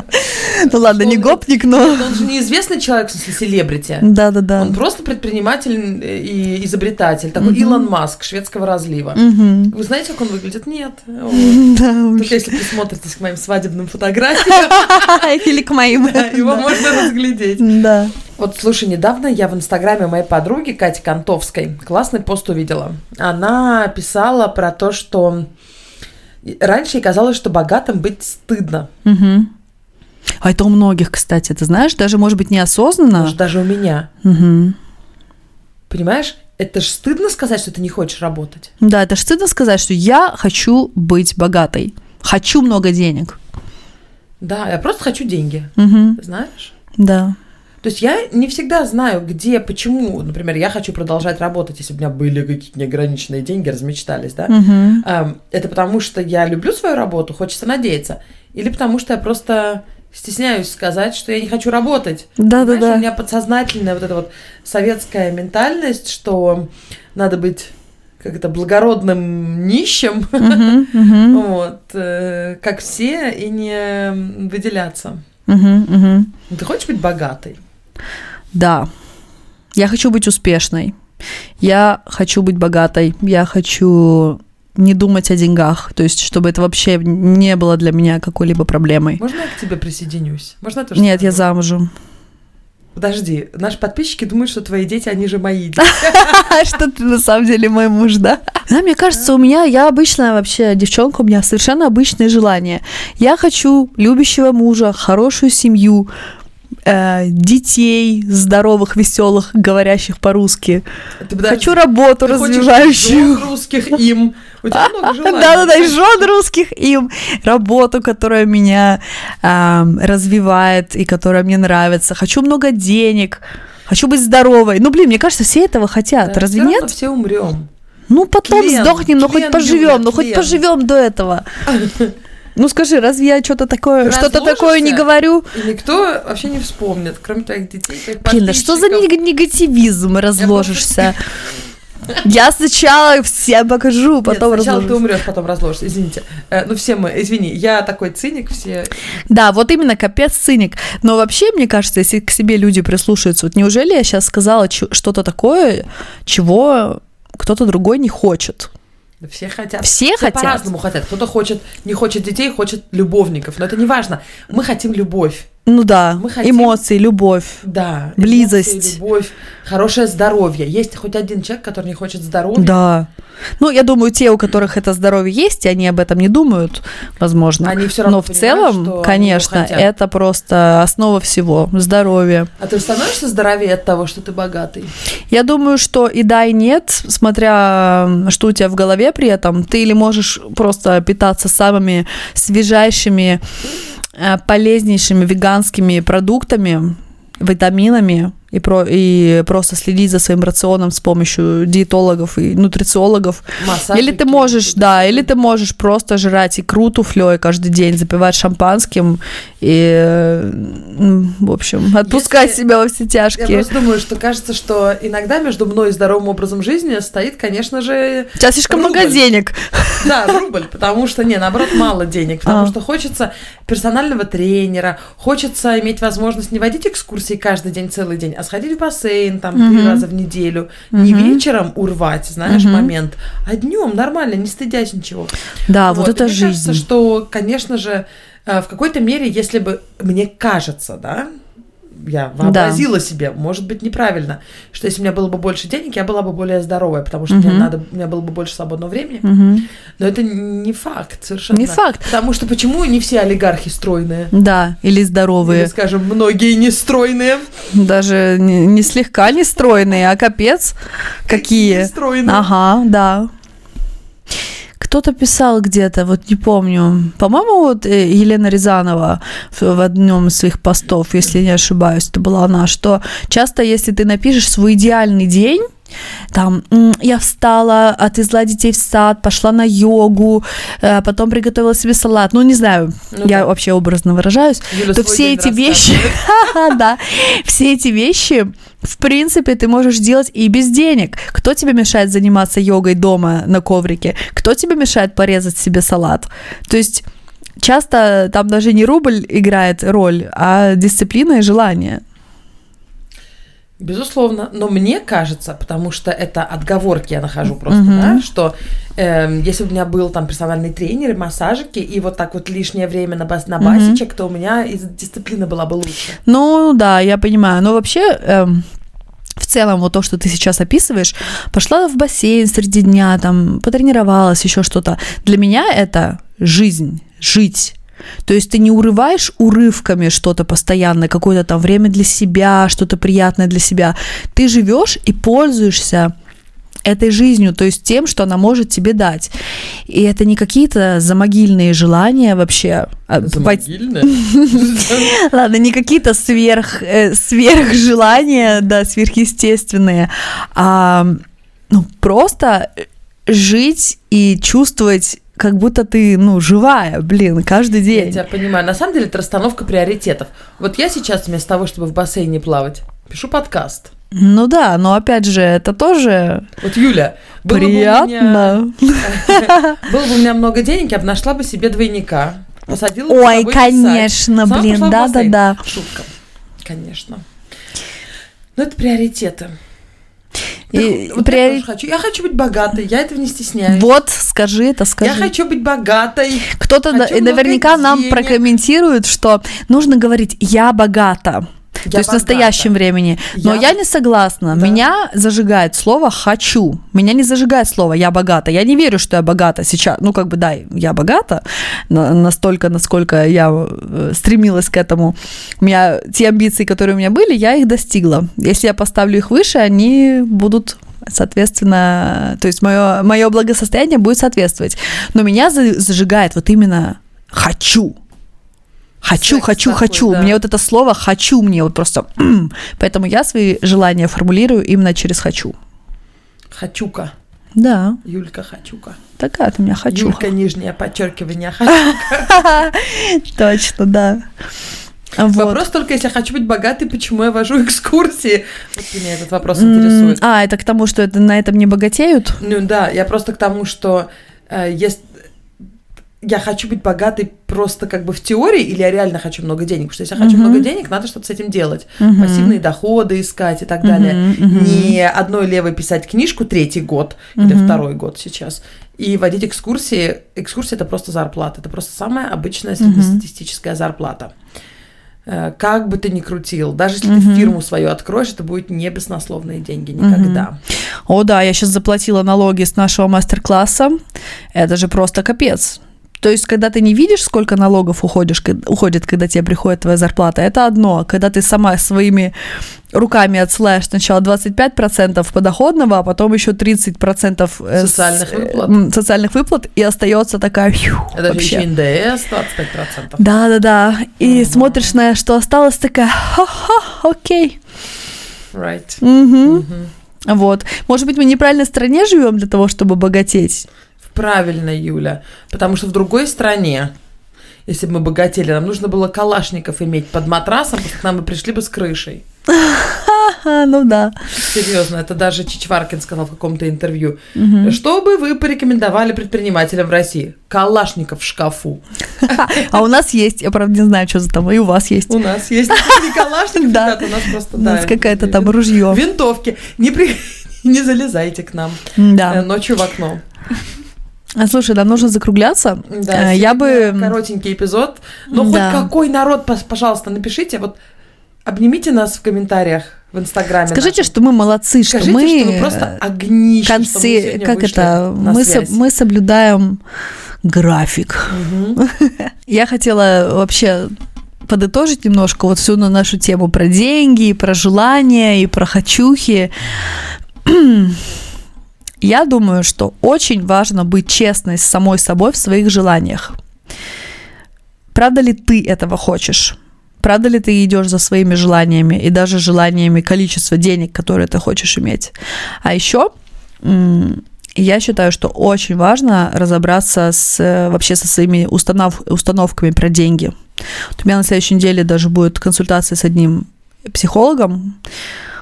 Ну ладно, не гопник, но... Он же неизвестный человек, в смысле, селебрити. Да-да-да. Он просто предприниматель и изобретатель, такой. Илон Маск шведского разлива. Вы знаете, как он выглядит? Нет. Да, Только если присмотритесь к моим свадебным фотографиям, Или к моим. его можно разглядеть. Да. Вот, слушай, недавно я в инстаграме моей подруги Кати Кантовской классный пост увидела. Она писала про то, что раньше ей казалось, что богатым быть стыдно. Мгм. А это у многих, кстати, ты знаешь, даже, может быть, неосознанно. Может, даже у меня. Мгм. Понимаешь? Это ж стыдно сказать, что ты не хочешь работать. Да, это ж стыдно сказать, что я хочу быть богатой. Хочу много денег. Да, я просто хочу деньги. Мгм. Знаешь? Да. То есть я не всегда знаю, где, почему. Например, я хочу продолжать работать, если у меня были какие-то неограниченные деньги, размечтались, да? Эм, Это потому, что я люблю свою работу, хочется надеяться. Или потому, что я просто стесняюсь сказать, что я не хочу работать. Понимаешь, у Да-да-да. меня подсознательная вот эта вот советская ментальность, что надо быть как это благородным нищим, мгм, вот, э, как все, и не выделяться. мгм. Ты хочешь быть богатой? Да. Я хочу быть успешной. Я хочу быть богатой. Я хочу не думать о деньгах. То есть, чтобы это вообще не было для меня какой-либо проблемой. Можно я к тебе присоединюсь? Можно я тоже Нет, я замужем. Подожди, наши подписчики думают, что твои дети, они же мои дети. Что ты на самом деле мой муж, да? Да, мне кажется, у меня, я обычная вообще девчонка, у меня совершенно обычные желания. Я хочу любящего мужа, хорошую семью, э, детей здоровых, веселых, говорящих по-русски. Хочу работу ты развивающую. жен русских им. У тебя много желаний. Да-да-да, жен русских им, работу, которая меня развивает и которая мне нравится. Хочу много денег, хочу быть здоровой. Ну, блин, мне кажется, все этого хотят, Да, разве нет? все умрем. Ну, потом сдохнем, но хоть поживем, ну хоть поживем до этого. Ну скажи, разве я что-то такое, Ты что-то такое не говорю? Никто вообще не вспомнит, кроме твоих детей, твоих Блин, да что за нег- негативизм разложишься? Я сначала всем покажу, Нет, потом сначала ты разложусь. умрешь, потом разложишься. Извините. Э, ну, все мы, извини, я такой циник, все. Да, вот именно капец циник. Но вообще, мне кажется, если к себе люди прислушаются, вот неужели я сейчас сказала чё- что-то такое, чего кто-то другой не хочет? Да все хотят. Все хотят. по-разному хотят. Кто-то хочет, не хочет детей, хочет любовников. Но это не важно. Мы хотим любовь. Ну да, Мы хотим- эмоции, любовь. Да. Близость. эмоции, любовь, хорошее здоровье. Есть хоть один человек, который не хочет здоровья. Да. Ну, я думаю, те, у которых это здоровье есть, и они об этом не думают, возможно. Они все равно Но в целом, конечно, это просто основа всего. Здоровье. А ты становишься здоровее от того, что ты богатый? Я думаю, что и да, и нет, смотря что у тебя в голове при этом. Ты или можешь просто питаться самыми свежайшими, полезнейшими веганскими продуктами, витаминами и, про, и просто следить за своим рационом с помощью диетологов и нутрициологов. Массажики, или ты можешь, да, или ты можшь просто жрать икру туфлей каждый день, запивать шампанским и, в общем, отпускать Если- себя во все Я тяжкие. просто думаю, что кажется, что иногда между мной и здоровым образом жизни стоит, конечно же, тебя слишком много рубль. денег. Да, рубль, потому что, не, наоборот, мало денег, потому А. что хочется персонального тренера, хочется иметь возможность не водить экскурсии каждый день, целый день, а сходить в бассейн там три Мгм. раза в неделю, не Мгм. вечером урвать, знаешь, Мгм. момент, а днем нормально, не стыдясь ничего. Да, вот, это и мне жизнь. кажется, что, конечно же, э, в какой-то мере, если бы, мне кажется, да, я вообразила себе, может быть, неправильно, что если у меня было бы больше денег, я была бы более здоровая, потому что мне Мгм. надо, у меня было бы больше свободного времени. Мгм. Но это не факт совершенно. Не факт. Потому что почему не все олигархи стройные? Да, или здоровые. Или, скажем, многие не стройные. Даже не, не слегка не стройные, а капец какие. Не стройные. Ага, да. Кто-то писал где-то, вот не помню, по-моему, вот э, Елена Рязанова в, одном из своих постов, если не ошибаюсь, это была она, что часто, если ты напишешь свой идеальный день, там, «М, я встала, отвезла детей в сад, пошла на йогу, э, потом приготовила себе салат, ну, не знаю, Ну я да. вообще образно выражаюсь, Юля то все эти вещи, да, все эти вещи, в принципе, ты можешь делать и без денег. Кто тебе мешает заниматься йогой дома на коврике? Кто тебе мешает порезать себе салат? То есть часто там даже не рубль играет роль, а дисциплина и желание. Безусловно, но мне кажется, потому что это отговорки я нахожу просто, Мгм. да, что эм, если бы у меня был там персональный тренер, массажики, и вот так вот лишнее время на, бас, на басичек, то у меня из дисциплины была бы лучше. Ну, да, я понимаю. Но вообще, эм, в целом, вот то, что ты сейчас описываешь, пошла в бассейн среди дня, там, потренировалась, еще что-то. Для меня это жизнь, жить. То есть ты не урываешь урывками что-то постоянно, какое-то там время для себя, что-то приятное для себя. Ты живешь и пользуешься этой жизнью, то есть тем, что она может тебе дать. И это не какие-то замогильные желания вообще. а пойти- Ладно, не какие-то сверх, э, сверхжелания, да, сверхъестественные, а ну, просто жить и чувствовать, как будто ты, ну, живая, блин, каждый Я день. тебя понимаю. На самом деле это расстановка приоритетов. Вот я сейчас вместо того, чтобы в бассейне плавать, пишу подкаст. Ну да, но опять же, это тоже Вот Юля, было бы, у меня, приятно. было бы у меня много денег, я бы нашла бы себе двойника. Посадила бы Ой, конечно, блин, да-да-да. Шутка, конечно. Но это приоритеты. Так И вот приори- я тоже хочу. Я хочу быть богатой, я этого не стесняюсь. Вот, скажи это, скажи. Я хочу быть богатой. Кто-то наверняка нам прокомментирует, что нужно говорить «я богата». Я то есть в настоящем времени. Но Я- я, не согласна. Да. Меня зажигает слово «хочу». Меня не зажигает слово «я богата». Я не верю, что я богата сейчас. Ну, как бы, да, я богата на- настолько, насколько я э, стремилась к этому. У меня те амбиции, которые у меня были, я их достигла. Если я поставлю их выше, они будут соответственно, то есть мое, мое благосостояние будет соответствовать. Но меня за- зажигает вот именно «хочу». Хочу, Секс хочу, такой, хочу. да. Мне вот это слово хочу мне вот просто. Поэтому я свои желания формулирую именно через хочу. Хочука. Да, Юлька Хочука. такая ты меня хочу. Юлька, нижнее подчеркивание. Хочу. Точно, да. Вот. Вопрос только, если я хочу быть богатой, почему я вожу экскурсии? Вот меня этот вопрос интересует. А, это к тому, что это, на этом не богатеют? Ну да, я просто к тому, что э, есть... Я хочу быть богатой просто как бы в теории, или я реально хочу много денег? Потому что если я хочу Мгм. много денег, надо что-то с этим делать. Мгм. Пассивные доходы искать и так далее. Мгм, мгм. Не одной левой писать книжку третий год или Мгм. второй год сейчас. И водить экскурсии. Экскурсии это просто зарплата. Это просто самая обычная среднестатистическая зарплата. Э, Как бы ты ни крутил, даже если Мгм. ты фирму свою откроешь, это будет не баснословные деньги никогда. О, да, я сейчас заплатила налоги с нашего мастер-класса. Это же просто капец. То есть, когда ты не видишь, сколько налогов уходишь, уходит, когда тебе приходит твоя зарплата, это одно. Когда ты сама своими руками отсылаешь сначала 25% подоходного, а потом еще 30% э, с- Социальных выплат. м, социальных выплат, и остается такая фью, Это вообще. еще НДС 25%. Да, да, да. И Мгм. смотришь на что осталось, такая, ха-ха, окей. Right. Мгм. Мгм. Вот. Может быть, мы в неправильной стране живем для того, чтобы богатеть? Правильно, Юля. Потому что в другой стране, если бы мы богатели, нам нужно было калашников иметь под матрасом, потому что к нам бы пришли бы с крышей. Ну да. Серьезно, это даже Чичваркин сказал в каком-то интервью. Мгм. Что бы вы порекомендовали предпринимателям в России? Калашников в шкафу. А у нас есть, я правда не знаю, что за там, и у вас есть. У нас есть не калашников, Да. у нас просто, У нас да, какая-то там ружье. Винтовки. Не, при- не залезайте к нам э, ночью в окно. А, Слушай, нам нужно закругляться. Да, Э, Я бы... Коротенький эпизод. Но Да. хоть какой народ, пожалуйста, напишите. Вот обнимите нас в комментариях в Инстаграме. Скажите, нашем. что мы молодцы, что Скажите, мы... что вы просто огнище, что мы концы, как это, мы, со- мы соблюдаем график. Мгм. Я хотела вообще подытожить немножко вот всю на нашу тему про деньги, и про желания, и про хочухи. Я думаю, что очень важно быть честной с самой собой в своих желаниях. Правда ли ты этого хочешь? Правда ли ты идешь за своими желаниями и даже желаниями количества денег, которые ты хочешь иметь? А еще я считаю, что очень важно разобраться с, вообще со своими установ, установками про деньги. Вот у меня на следующей неделе даже будет консультация с одним психологом,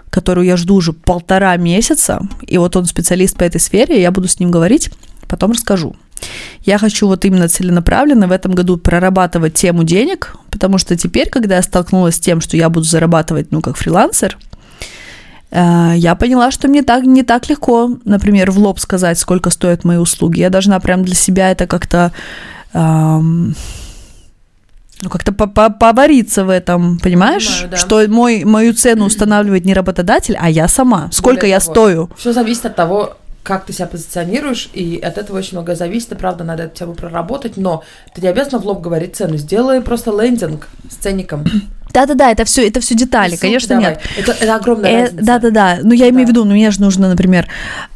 которую я жду уже полтора месяца, и вот он специалист по этой сфере, я буду с ним говорить, потом расскажу. Я хочу вот именно целенаправленно в этом году прорабатывать тему денег, потому что теперь, когда я столкнулась с тем, что я буду зарабатывать, ну, как фрилансер, э, я поняла, что мне так не так легко, например, в лоб сказать, сколько стоят мои услуги. Я должна прям для себя это как-то эм, ну, как-то по- по- повариться в этом, понимаешь? Понимаю, да. Что мой, мою цену устанавливает не работодатель, а я сама. Сколько Более я того, стою. Все зависит от того, как ты себя позиционируешь, и от этого очень много зависит, и правда, надо эту тему проработать, но ты не обязана в лоб говорить цену, сделай просто лендинг с ценником. Да-да-да, это все, это все детали, Ссылки конечно, давай. нет. Это, это огромная Э, разница. Да-да-да, ну я имею в Да. виду, ну мне же нужно, например,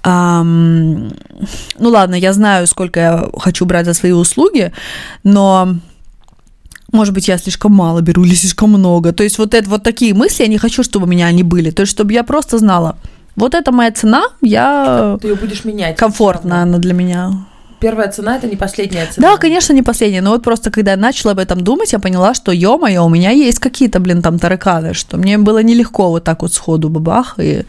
ам, ну ладно, я знаю, сколько я хочу брать за свои услуги, но может быть, я слишком мало беру или слишком много. То есть вот это вот такие мысли, я не хочу, чтобы у меня они были. То есть, чтобы я просто знала, вот это моя цена, я Ты ее будешь менять. комфортно она для меня. Первая цена это не последняя цена. Да, конечно, не последняя, но вот просто когда я начала об этом думать, я поняла, что, ё-моё, у меня есть какие-то, блин, там тараканы, что мне было нелегко вот так вот сходу бабах и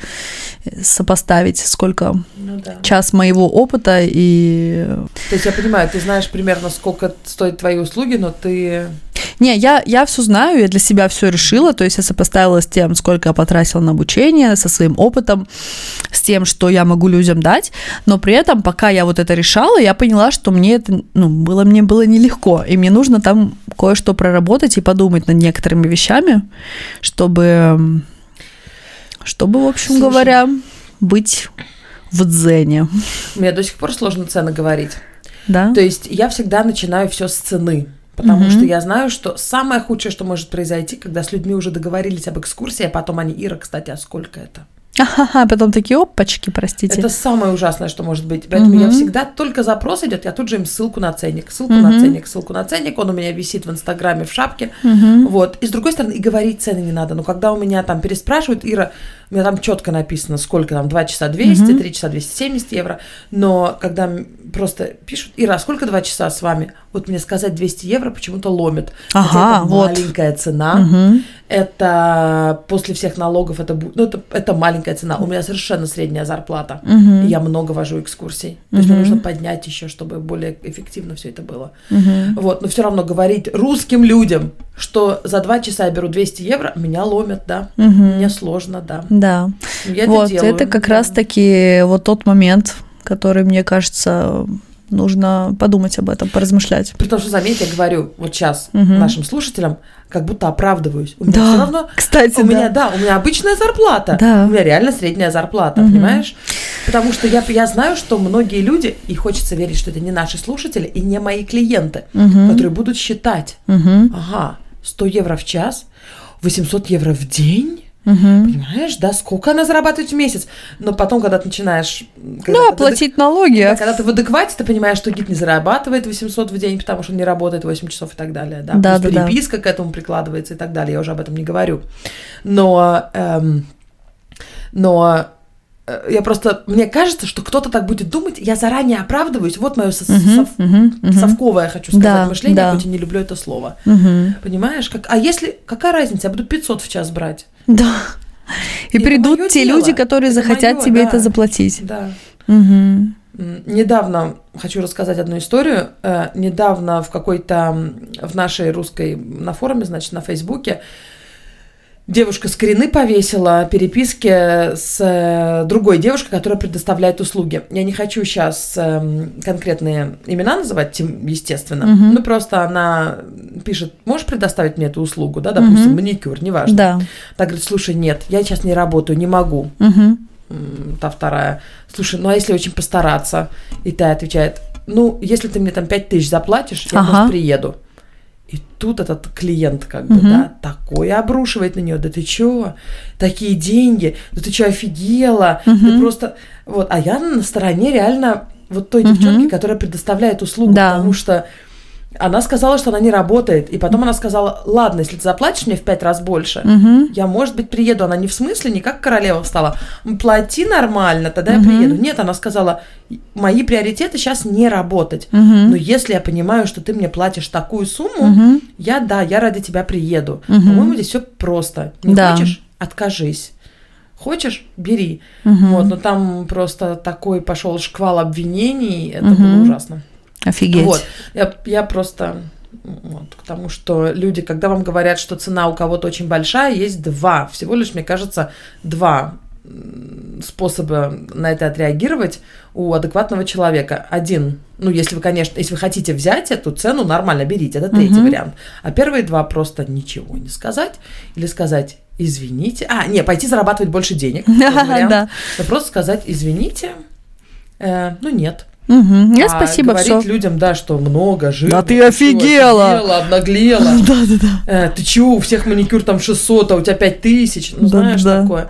сопоставить, сколько Ну да. час моего опыта и... То есть я понимаю, ты знаешь примерно, сколько стоят твои услуги, но ты... Не, я, я все знаю, я для себя все решила, то есть я сопоставила с тем, сколько я потратила на обучение, со своим опытом, с тем, что я могу людям дать, но при этом, пока я вот это решала, я поняла, что мне это, ну, было, мне было нелегко, и мне нужно там кое-что проработать и подумать над некоторыми вещами, чтобы, чтобы, в общем Слушай. говоря, быть в дзене, Мне до сих пор сложно цены говорить. да? То есть я всегда начинаю все с цены. Потому Мгм. что я знаю, что самое худшее, что может произойти, когда с людьми уже договорились об экскурсии, а потом они, Ира, кстати, а сколько это? Ага, потом такие опачки, простите. Это самое ужасное, что может быть. Поэтому я Мгм. всегда, только запрос идет, я тут же им ссылку на ценник, ссылку Мгм. на ценник, ссылку на ценник. Он у меня висит в Инстаграме в шапке. Мгм. Вот. И с другой стороны, и говорить цены не надо. Но когда у меня там переспрашивают, Ира, у меня там четко написано, сколько там, 2 часа 200, Мгм. 3 часа 270 евро. Но когда просто пишут, Ира, сколько 2 часа с вами? Вот мне сказать 200 евро почему-то ломит. Ага, это вот. маленькая цена. Мгм. Это после всех налогов, это, ну, это, это маленькая цена. У меня совершенно средняя зарплата. И я много вожу экскурсий. То есть мне нужно поднять еще, чтобы более эффективно все это было. Мгм. Вот, но все равно говорить русским людям, что за два часа я беру 200 евро, меня ломят, да. Мгм. Мне сложно, да. Да. Я вот, это делаю. это как да. раз-таки вот тот момент, который, мне кажется, нужно подумать об этом, поразмышлять. При том, что, заметь, я говорю вот сейчас Мгм. нашим слушателям, как будто оправдываюсь. У меня Да, все равно... Кстати, У да. меня, да, у меня обычная зарплата. Да. У меня реально средняя зарплата, Мгм. понимаешь? Потому что я, я знаю, что многие люди, и хочется верить, что это не наши слушатели и не мои клиенты, Мгм. которые будут считать, Мгм. ага, 100 евро в час, 800 евро в день, Мгм. Понимаешь, да, сколько она зарабатывает в месяц? Но потом, когда ты начинаешь... когда Да, в платить адек- налоги. да, когда ты в адеквате, ты понимаешь, что гид не зарабатывает 800 в день, потому что он не работает 8 часов и так далее. Да, Да, да, да. переписка к этому прикладывается и так далее. Я уже об этом не говорю. Но... эм, Но э, я просто, мне кажется, что кто-то так будет думать, я заранее оправдываюсь, вот мое со- Мгм, сов- мгм. совковое, хочу сказать, Да, мышление, да. хоть и не люблю это слово. Мгм. Понимаешь? Как, а если, какая разница, я буду 500 в час брать? Да. И Это придут те дело. люди, которые Это захотят моё, тебе да. это заплатить. Да. М, Недавно хочу рассказать одну историю. Э, Недавно в какой-то в нашей русской на форуме, значит, на Фейсбуке девушка с Корены повесила переписки с э, другой девушкой, которая предоставляет услуги. Я не хочу сейчас конкретные имена называть, естественно. Мгм. Ну просто она пишет, можешь предоставить мне эту услугу, да, допустим, Мгм. маникюр, неважно. Да. Так говорит, слушай, нет, я сейчас не работаю, не могу. М, та вторая, слушай, ну а если очень постараться? И та отвечает, ну, если ты мне там 5 тысяч заплатишь, я, Ага. может, приеду. И тут этот клиент как бы, Мгм. да, такое обрушивает на нее, да ты чё, такие деньги, да ты чё, офигела, ты Мгм. просто, вот, а я на стороне реально вот той Мгм. девчонки, которая предоставляет услугу, Да. потому что она сказала, что она не работает, и потом она сказала, ладно, если ты заплатишь мне в пять раз больше, Мгм. я, может быть, приеду. Она не в смысле, не как королева встала. «М, Плати нормально, тогда Мгм. я приеду. Нет, она сказала, мои приоритеты сейчас не работать. Мгм. Но если я понимаю, что ты мне платишь такую сумму, Мгм. я, да, я ради тебя приеду. Мгм. По-моему, здесь все просто. Не Да. хочешь? Откажись. Хочешь? Бери. Мгм. Вот, но там просто такой пошел шквал обвинений, это Мгм. было ужасно. Офигеть. Вот, я, я просто вот, к тому, что люди, когда вам говорят, что цена у кого-то очень большая, есть два, всего лишь, мне кажется, два способа на это отреагировать у адекватного человека. Один, ну, если вы, конечно, если вы хотите взять эту цену, нормально берите, это третий Мгм. вариант. А первые два просто ничего не сказать или сказать извините. А, не, пойти зарабатывать больше денег. Да. Просто сказать извините, э, ну нет. Мгм. Нет, А спасибо, говорить все. людям, да, что много, жирно. Да ты чё, офигела. офигела, обнаглела. Да, да, да. Э, ты чё, у всех маникюр там 600, а у тебя 5000. Ну, Да, знаешь, да. такое.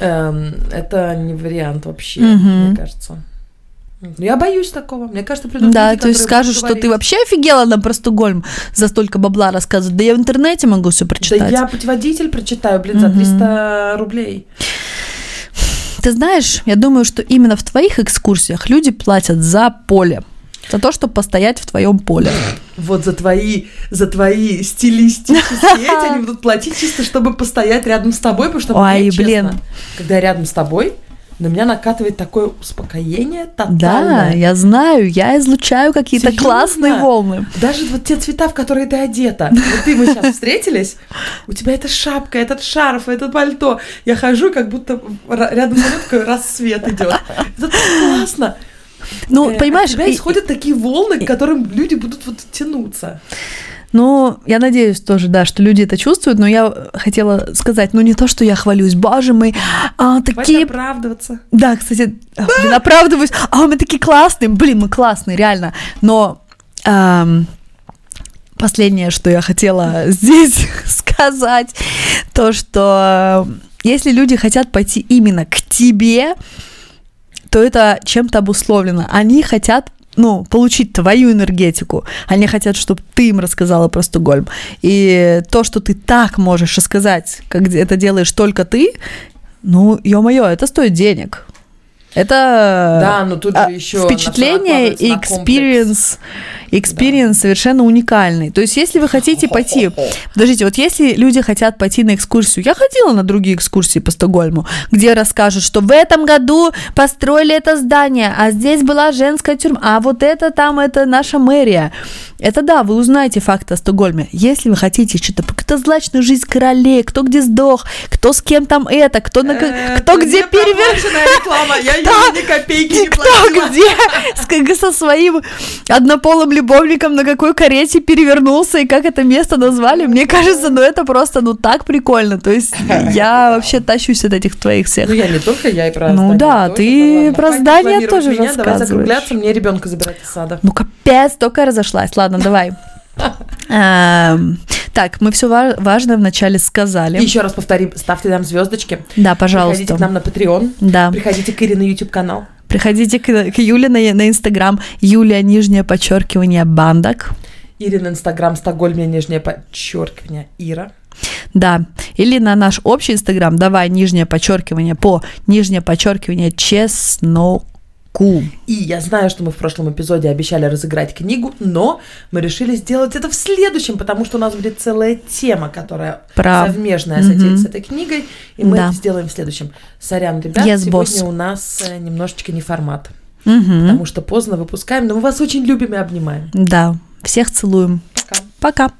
Эм, это не вариант вообще, мне кажется. Ну, Я боюсь такого. Мне кажется, придут Да, люди, то есть будут что ты вообще офигела на Простокгольм за столько бабла рассказывать. Да я в интернете могу все Да прочитать. я путеводитель прочитаю, блин, за Мгм. 300 рублей. Ты знаешь, я думаю, что именно в твоих экскурсиях люди платят за поле. За то, чтобы постоять в твоем поле. Вот за твои, за твои стилистические эти они будут платить чисто, чтобы постоять рядом с тобой, потому что Ой, честно, блин. когда я рядом с тобой, на меня накатывает такое успокоение Да, тотальное. я знаю, я излучаю какие-то классные волны. Даже вот те цвета, в которые ты одета. Вот ты мы сейчас встретились, у тебя эта шапка, этот шарф, это пальто. Я хожу, как будто рядом мной такой рассвет идет. Это так классно. Ну, Э, понимаешь, От тебя и- исходят такие волны, к которым люди будут вот тянуться. Ну, я надеюсь тоже, да, что люди это чувствуют, но я хотела сказать, ну не то, что я хвалюсь, боже мой, а, Хватит такие... оправдываться. Да, кстати, а, блин, оправдываюсь, а мы такие классные, блин, мы классные, реально, но... ам, Последнее, что я хотела здесь сказать, то, что если люди хотят пойти именно к тебе, то это чем-то обусловлено. Они хотят ну, получить твою энергетику. Они хотят, чтобы ты им рассказала про Стокгольм. И то, что ты так можешь рассказать, как это делаешь только ты, ну, ё-моё, это стоит денег. Это Да, но тут а, же еще впечатление и experience, experience совершенно уникальный. То есть, если вы хотите пойти, подождите, вот если люди хотят пойти на экскурсию, я ходила на другие экскурсии по Стокгольму, где расскажут, что в этом году построили это здание, а здесь была женская тюрьма, а вот это там, это наша мэрия. Это да, вы узнаете факты о Стокгольме. Если вы хотите что-то, какую-то злачную жизнь королей, кто где сдох, кто с кем там это, кто, на, Э, кто где перевер... перевершенная реклама, я ей ни копейки не платила. где со своим однополым любовником на какой карете перевернулся и как это место назвали, мне кажется, ну это просто, ну так прикольно. То есть я вообще тащусь от этих твоих всех. Ну, я не только, я и про Ну да, ты про здание тоже меня, Давай рассказываешь. закругляться, мне ребенка забирать из сада. Ну капец, только разошлась. Ладно, давай. Так, мы все важное вначале сказали. И еще раз повторим, ставьте нам звездочки. Да, Приходите пожалуйста. к нам на Patreon. Да. Приходите к Ире на YouTube канал. Приходите к, к Юле на, на Инстаграм. Юлия, нижнее подчеркивание, бандак. Ирин Инстаграм, Стокгольм, нижнее подчеркивание, Ира. Да. Или на наш общий инстаграм, давай нижнее подчеркивание по нижнее подчеркивание чесноку. И я знаю, что мы в прошлом эпизоде обещали разыграть книгу, но мы решили сделать это в следующем, потому что у нас будет целая тема, которая Про- совместная Мгм. с этой книгой, и мы Да. это сделаем в следующем. Сорян, ребят, Yes, сегодня boss. у нас э, немножечко не формат, Мгм. потому что поздно выпускаем, но мы вас очень любим и обнимаем. Да. Всех целуем. Пока. Пока.